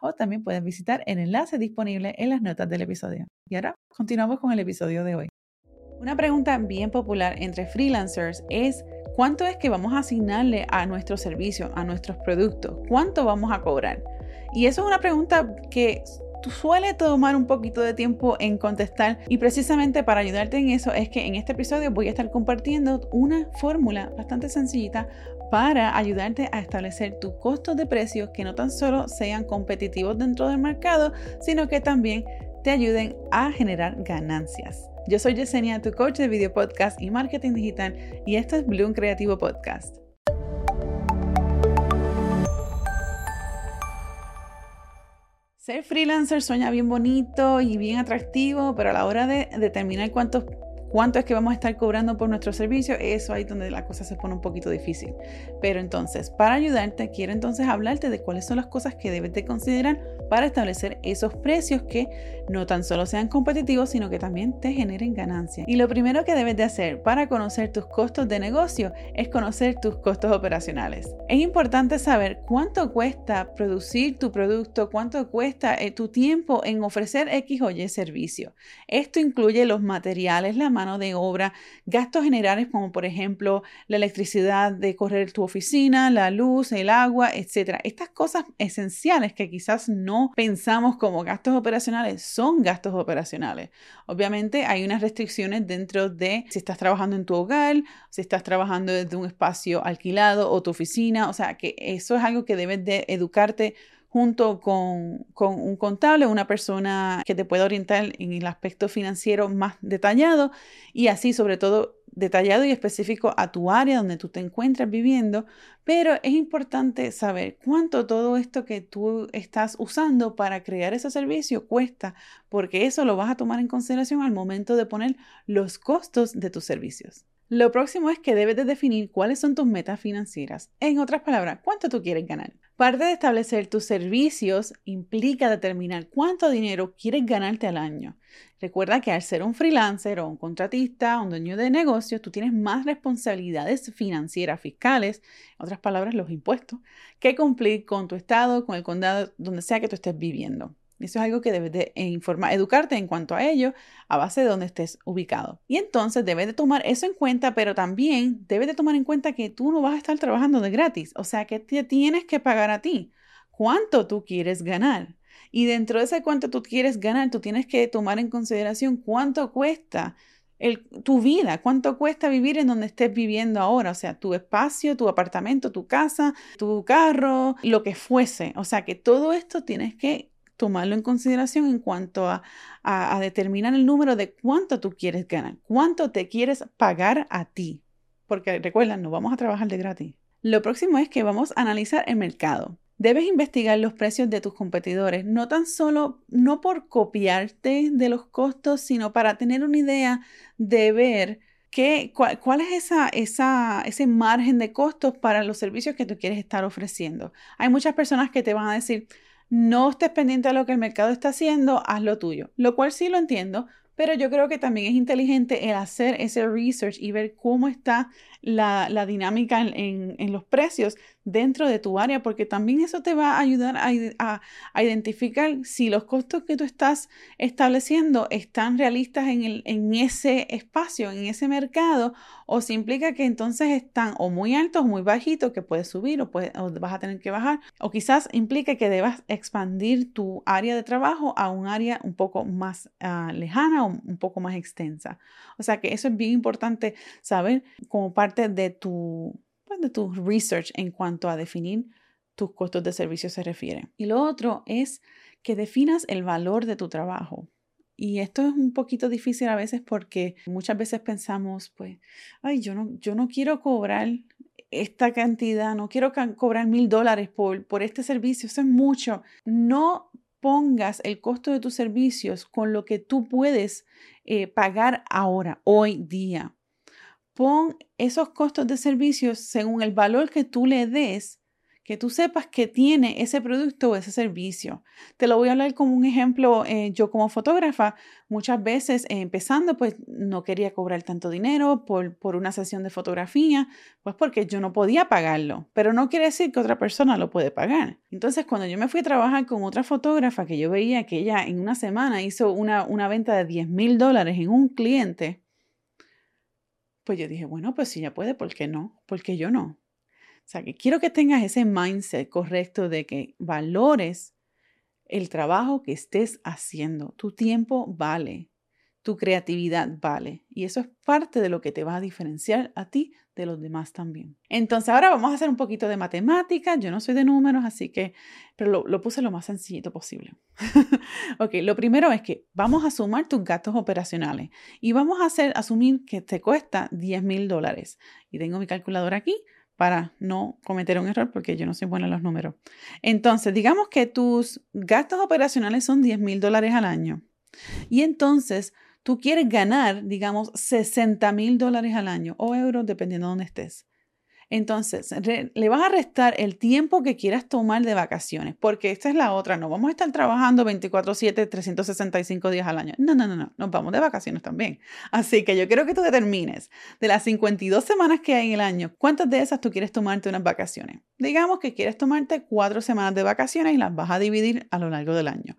o también puedes visitar el enlace disponible en las notas del episodio. Y ahora continuamos con el episodio de hoy. Una pregunta bien popular entre freelancers es ¿cuánto es que vamos a asignarle a nuestro servicio, a nuestros productos? ¿Cuánto vamos a cobrar? Y eso es una pregunta que suele tomar un poquito de tiempo en contestar y precisamente para ayudarte en eso es que en este episodio voy a estar compartiendo una fórmula bastante sencillita para ayudarte a establecer tus costos de precios que no tan solo sean competitivos dentro del mercado, sino que también te ayuden a generar ganancias. Yo soy Yesenia, tu coach de video podcast y marketing digital, y esto es Bloom Creativo Podcast. Ser freelancer suena bien bonito y bien atractivo, pero a la hora de determinar cuántos cuánto es que vamos a estar cobrando por nuestro servicio, eso ahí es donde la cosa se pone un poquito difícil. Pero entonces, para ayudarte, quiero entonces hablarte de cuáles son las cosas que debes de considerar para establecer esos precios que no tan solo sean competitivos, sino que también te generen ganancias. Y lo primero que debes de hacer para conocer tus costos de negocio es conocer tus costos operacionales. Es importante saber cuánto cuesta producir tu producto, cuánto cuesta eh, tu tiempo en ofrecer X o Y servicio. Esto incluye los materiales, la mano de obra, gastos generales como por ejemplo la electricidad de correr tu oficina, la luz, el agua, etc. Estas cosas esenciales que quizás no pensamos como gastos operacionales son gastos operacionales. Obviamente hay unas restricciones dentro de si estás trabajando en tu hogar, si estás trabajando desde un espacio alquilado o tu oficina, o sea que eso es algo que debes de educarte junto con, un contable, una persona que te pueda orientar en el aspecto financiero más detallado y así sobre todo detallado y específico a tu área donde tú te encuentras viviendo, pero es importante saber cuánto todo esto que tú estás usando para crear ese servicio cuesta, porque eso lo vas a tomar en consideración al momento de poner los costos de tus servicios. Lo próximo es que debes de definir cuáles son tus metas financieras. En otras palabras, cuánto tú quieres ganar. Parte de establecer tus servicios implica determinar cuánto dinero quieres ganarte al año. Recuerda que al ser un freelancer o un contratista, un dueño de negocio, tú tienes más responsabilidades financieras, fiscales, en otras palabras, los impuestos, que cumplir con tu estado, con el condado, donde sea que tú estés viviendo. Eso es algo que debes de informar, educarte en cuanto a ello a base de donde estés ubicado. Y entonces debes de tomar eso en cuenta, pero también debes de tomar en cuenta que tú no vas a estar trabajando de gratis, o sea que te tienes que pagar a ti. ¿Cuánto tú quieres ganar? Y dentro de ese cuánto tú quieres ganar, tú tienes que tomar en consideración cuánto cuesta tu vida, cuánto cuesta vivir en donde estés viviendo ahora, o sea, tu espacio, tu apartamento, tu casa, tu carro, lo que fuese. O sea, que todo esto tienes que tomarlo en consideración en cuanto a, determinar el número de cuánto tú quieres ganar, cuánto te quieres pagar a ti. Porque recuerda, no vamos a trabajar de gratis. Lo próximo es que vamos a analizar el mercado. Debes investigar los precios de tus competidores, no tan solo, no por copiarte de los costos, sino para tener una idea de ver qué, cuál, cuál, es esa, esa, ese margen de costos para los servicios que tú quieres estar ofreciendo. Hay muchas personas que te van a decir, no estés pendiente de lo que el mercado está haciendo, haz lo tuyo, lo cual sí lo entiendo, pero yo creo que también es inteligente el hacer ese research y ver cómo está la, dinámica en, los precios dentro de tu área, porque también eso te va a ayudar a, identificar si los costos que tú estás estableciendo están realistas en, el, en ese espacio, en ese mercado, o si implica que entonces están o muy altos muy bajitos, que puedes subir o, vas a tener que bajar, o quizás implica que debas expandir tu área de trabajo a un área un poco más ah, lejana o un poco más extensa. O sea que eso es bien importante saber como parte de tu pues, de tu research en cuanto a definir tus costos de servicio se refiere. Y lo otro es que definas el valor de tu trabajo. Y esto es un poquito difícil a veces porque muchas veces pensamos, pues, ay, yo no, yo no quiero cobrar esta cantidad, no quiero cobrar mil dólares por, por este servicio, eso es mucho. No pongas el costo de tus servicios con lo que tú puedes eh, pagar ahora, hoy día. Pon esos costos de servicios según el valor que tú le des que tú sepas que tiene ese producto o ese servicio. Te lo voy a hablar como un ejemplo. Eh, yo como fotógrafa, muchas veces eh, empezando, pues no quería cobrar tanto dinero por, por una sesión de fotografía, pues porque yo no podía pagarlo, pero no quiere decir que otra persona lo puede pagar. Entonces, cuando yo me fui a trabajar con otra fotógrafa que yo veía que ella en una semana hizo una, una venta de 10 mil dólares en un cliente, pues yo dije, bueno, pues si ella puede, ¿por qué no? ¿Por qué yo no? O sea, que quiero que tengas ese mindset correcto de que valores el trabajo que estés haciendo. Tu tiempo vale, tu creatividad vale. Y eso es parte de lo que te va a diferenciar a ti de los demás también. Entonces, ahora vamos a hacer un poquito de matemática. Yo no soy de números, así que, pero lo, puse lo más sencillito posible. ok, lo primero es que vamos a sumar tus gastos operacionales y vamos a hacer, asumir que te cuesta 10 mil dólares. Y tengo mi calculadora aquí para no cometer un error porque yo no soy buena en los números. Entonces, digamos que tus gastos operacionales son 10 mil dólares al año y entonces tú quieres ganar, digamos, 60 mil dólares al año o euros, dependiendo de dónde estés. Entonces, le vas a restar el tiempo que quieras tomar de vacaciones, porque esta es la otra, no vamos a estar trabajando 24/7, 365 días al año. No, no, no, no, nos vamos de vacaciones también. Así que yo quiero que tú determines de las 52 semanas que hay en el año, ¿cuántas de esas tú quieres tomarte unas vacaciones? Digamos que quieres tomarte cuatro semanas de vacaciones y las vas a dividir a lo largo del año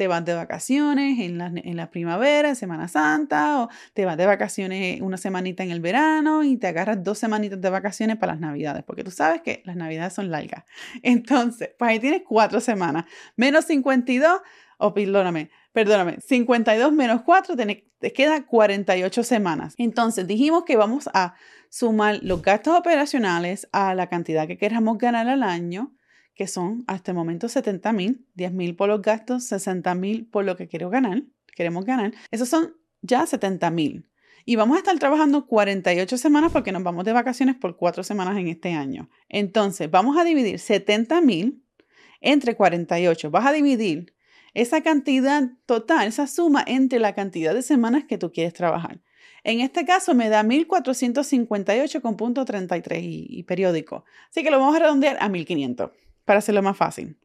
te vas de vacaciones en la, en la, primavera, en Semana Santa, o te vas de vacaciones una semanita en el verano y te agarras dos semanitas de vacaciones para las navidades, porque tú sabes que las navidades son largas. Entonces, pues ahí tienes cuatro semanas, menos 52, o perdóname, perdóname, 52 menos 4, te, te queda 48 semanas. Entonces, dijimos que vamos a sumar los gastos operacionales a la cantidad que queramos ganar al año que son hasta el momento 70 mil, 10 mil por los gastos, 60 mil por lo que quiero ganar, queremos ganar. Esos son ya 70 mil. Y vamos a estar trabajando 48 semanas porque nos vamos de vacaciones por cuatro semanas en este año. Entonces, vamos a dividir 70 mil entre 48. Vas a dividir esa cantidad total, esa suma entre la cantidad de semanas que tú quieres trabajar. En este caso me da 1458 con punto 33 y, y periódico. Así que lo vamos a redondear a 1500 para hacerlo más fácil.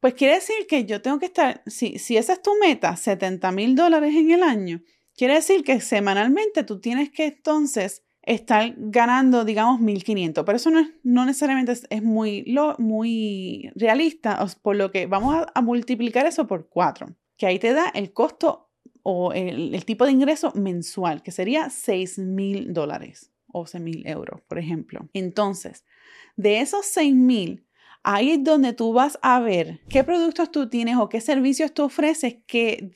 Pues quiere decir que yo tengo que estar, si, si esa es tu meta, 70 mil dólares en el año, quiere decir que semanalmente tú tienes que entonces estar ganando, digamos, 1.500. Pero eso no, es, no necesariamente es, muy, lo, muy realista, por lo que vamos a, multiplicar eso por 4, que ahí te da el costo o el, tipo de ingreso mensual, que sería 6 mil dólares o 6 mil euros, por ejemplo. Entonces, de esos 6 mil, Ahí es donde tú vas a ver qué productos tú tienes o qué servicios tú ofreces que,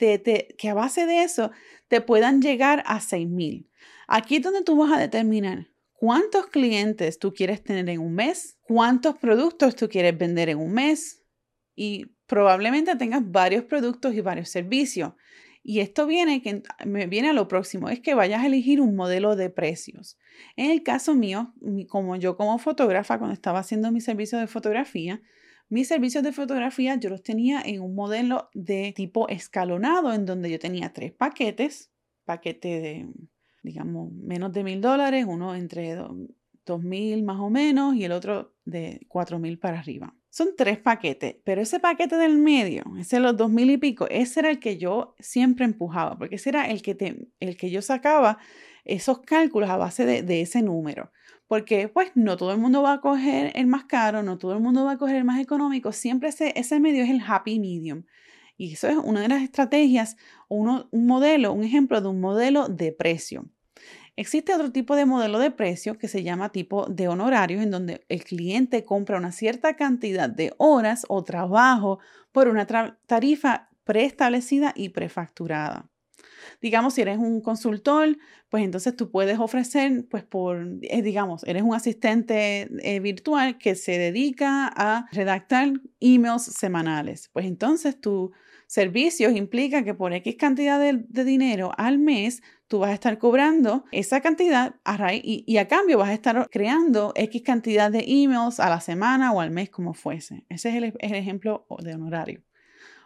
que a base de eso te puedan llegar a 6,000. Aquí es donde tú vas a determinar cuántos clientes tú quieres tener en un mes, cuántos productos tú quieres vender en un mes y probablemente tengas varios productos y varios servicios. Y esto viene, que me viene a lo próximo, es que vayas a elegir un modelo de precios. En el caso mío, como yo como fotógrafa, cuando estaba haciendo mi servicio de fotografía, mis servicios de fotografía yo los tenía en un modelo de tipo escalonado, en donde yo tenía tres paquetes, paquete de, digamos, menos de mil dólares, uno entre dos mil más o menos y el otro de cuatro mil para arriba. Son tres paquetes, pero ese paquete del medio, ese de los dos mil y pico, ese era el que yo siempre empujaba, porque ese era el que, te, el que yo sacaba esos cálculos a base de, ese número. Porque pues no todo el mundo va a coger el más caro, no todo el mundo va a coger el más económico, siempre ese, ese medio es el happy medium. Y eso es una de las estrategias, uno, un modelo, un ejemplo de un modelo de precio. Existe otro tipo de modelo de precio que se llama tipo de honorarios, en donde el cliente compra una cierta cantidad de horas o trabajo por una tarifa preestablecida y prefacturada. Digamos, si eres un consultor, pues entonces tú puedes ofrecer, pues por, eh, digamos, eres un asistente eh, virtual que se dedica a redactar emails semanales. Pues entonces tu servicios implica que por X cantidad de dinero al mes tú vas a estar cobrando esa cantidad a y, a cambio vas a estar creando X cantidad de emails a la semana o al mes como fuese. Ese es el, ejemplo de honorario.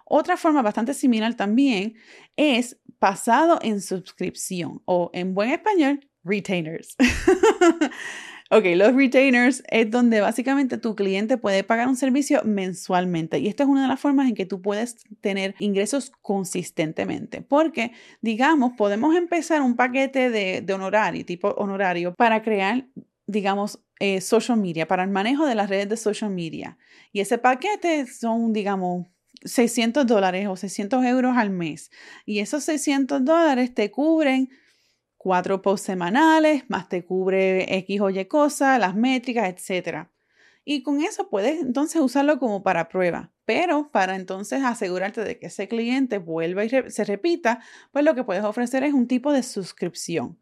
Otra forma bastante similar también es pasado en suscripción o en buen español, retainers. ok, los retainers es donde básicamente tu cliente puede pagar un servicio mensualmente y esto es una de las formas en que tú puedes tener ingresos consistentemente porque, digamos, podemos empezar un paquete de, de honorario, tipo honorario, para crear digamos, eh, social media, para el manejo de las redes de social media. Y ese paquete son, digamos, 600 dólares o 600 euros al mes. Y esos 600 dólares te cubren cuatro posts semanales, más te cubre X o Y cosas, las métricas, etc. Y con eso puedes entonces usarlo como para prueba. Pero para entonces asegurarte de que ese cliente vuelva y se repita, pues lo que puedes ofrecer es un tipo de suscripción.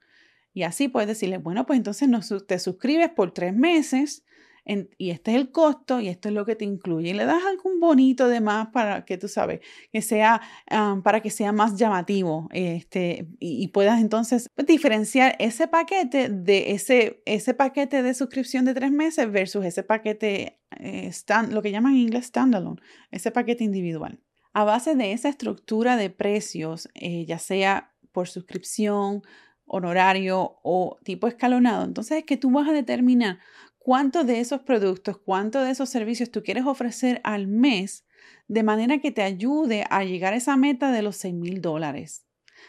Y así puedes decirle, bueno, pues entonces te suscribes por tres meses y este es el costo y esto es lo que te incluye. Y le das algún bonito de más para que tú sabes, que sea, para que sea más llamativo este, y, puedas entonces diferenciar ese paquete de ese, ese paquete de suscripción de tres meses versus ese paquete, eh, lo que llaman en inglés standalone, ese paquete individual. A base de esa estructura de precios, eh, ya sea por suscripción, honorario o tipo escalonado, entonces es que tú vas a determinar cuántos de esos productos, cuántos de esos servicios tú quieres ofrecer al mes de manera que te ayude a llegar a esa meta de los 6 mil dólares.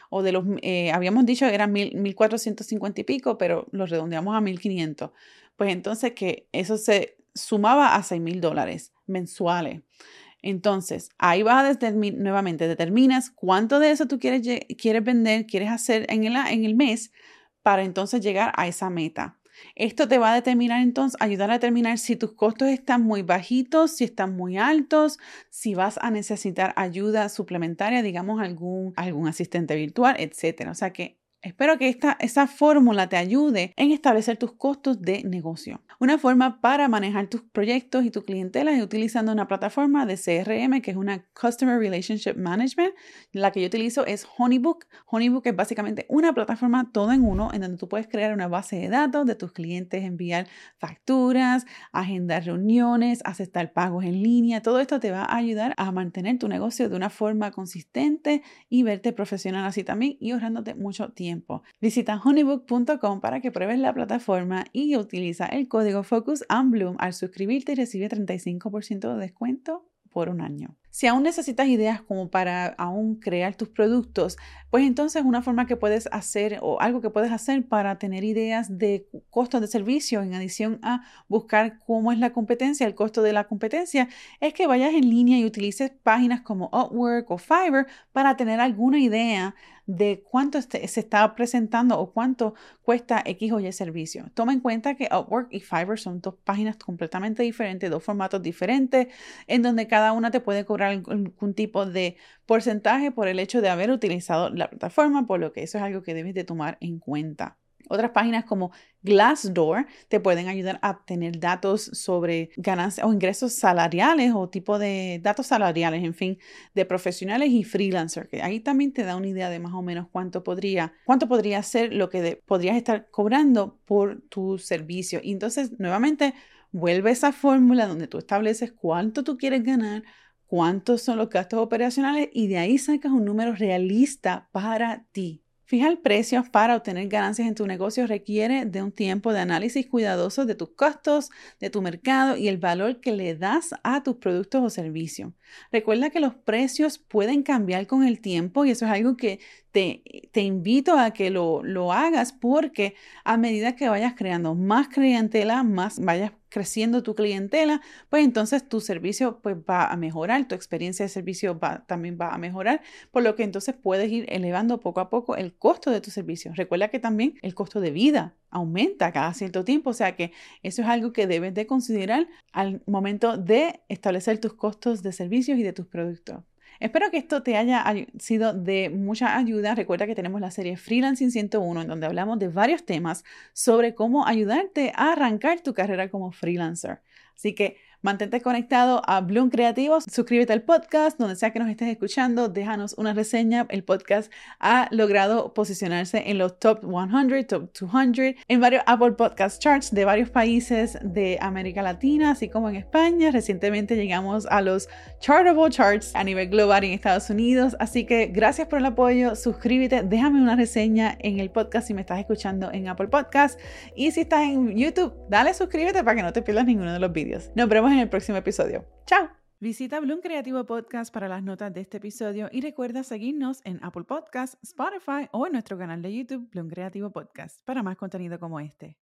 O de los, eh, habíamos dicho que eran 1.450 y pico, pero los redondeamos a 1.500. Pues entonces que eso se sumaba a 6 mil dólares mensuales. Entonces, ahí vas a nuevamente, determinas cuánto de eso tú quieres, quieres vender, quieres hacer en el, en el mes para entonces llegar a esa meta. Esto te va a determinar entonces, ayudar a determinar si tus costos están muy bajitos, si están muy altos, si vas a necesitar ayuda suplementaria, digamos algún, algún asistente virtual, etc. O sea que Espero que esta, esa fórmula te ayude en establecer tus costos de negocio. Una forma para manejar tus proyectos y tu clientela es utilizando una plataforma de CRM que es una Customer Relationship Management. La que yo utilizo es Honeybook. Honeybook es básicamente una plataforma todo en uno en donde tú puedes crear una base de datos de tus clientes, enviar facturas, agendar reuniones, aceptar pagos en línea. Todo esto te va a ayudar a mantener tu negocio de una forma consistente y verte profesional así también y ahorrándote mucho tiempo Visita honeybook.com para que pruebes la plataforma y utiliza el código Focus and Bloom al suscribirte y recibe 35% de descuento por un año. Si aún necesitas ideas como para aún crear tus productos, pues entonces una forma que puedes hacer o algo que puedes hacer para tener ideas de costos de servicio en adición a buscar cómo es la competencia, el costo de la competencia, es que vayas en línea y utilices páginas como Upwork o Fiverr para tener alguna idea de cuánto este, se está presentando o cuánto cuesta X o Y servicio. Toma en cuenta que Upwork y Fiverr son dos páginas completamente diferentes, dos formatos diferentes, en donde cada una te puede cobrar algún tipo de porcentaje por el hecho de haber utilizado la plataforma, por lo que eso es algo que debes de tomar en cuenta. Otras páginas como Glassdoor te pueden ayudar a tener datos sobre ganancias o ingresos salariales o tipo de datos salariales, en fin, de profesionales y freelancers, que ahí también te da una idea de más o menos cuánto podría, cuánto podría ser lo que podrías estar cobrando por tu servicio. Y entonces, nuevamente, vuelve esa fórmula donde tú estableces cuánto tú quieres ganar, cuántos son los gastos operacionales y de ahí sacas un número realista para ti. Fijar precios para obtener ganancias en tu negocio requiere de un tiempo de análisis cuidadoso de tus costos, de tu mercado y el valor que le das a tus productos o servicios. Recuerda que los precios pueden cambiar con el tiempo y eso es algo que te, invito a que lo, lo, hagas porque a medida que vayas creando más clientela, más vayas creciendo tu clientela, pues entonces tu servicio pues va a mejorar, tu experiencia de servicio va, también va a mejorar, por lo que entonces puedes ir elevando poco a poco el costo de tu servicio. Recuerda que también el costo de vida aumenta cada cierto tiempo, o sea que eso es algo que debes de considerar al momento de establecer tus costos de servicios y de tus productos. Espero que esto te haya sido de mucha ayuda. Recuerda que tenemos la serie Freelancing 101 en donde hablamos de varios temas sobre cómo ayudarte a arrancar tu carrera como freelancer. Así que Mantente conectado a Bloom Creativos, suscríbete al podcast, donde sea que nos estés escuchando, déjanos una reseña. El podcast ha logrado posicionarse en los top 100, top 200, en varios Apple Podcast Charts de varios países de América Latina, así como en España. Recientemente llegamos a los Chartable Charts a nivel global en Estados Unidos, así que gracias por el apoyo, suscríbete, déjame una reseña en el podcast si me estás escuchando en Apple Podcast y si estás en YouTube, dale suscríbete para que no te pierdas ninguno de los vídeos. Nos vemos en el próximo episodio. ¡Chao! Visita Bloom Creativo Podcast para las notas de este episodio y recuerda seguirnos en Apple Podcast, Spotify o en nuestro canal de YouTube Bloom Creativo Podcast para más contenido como este.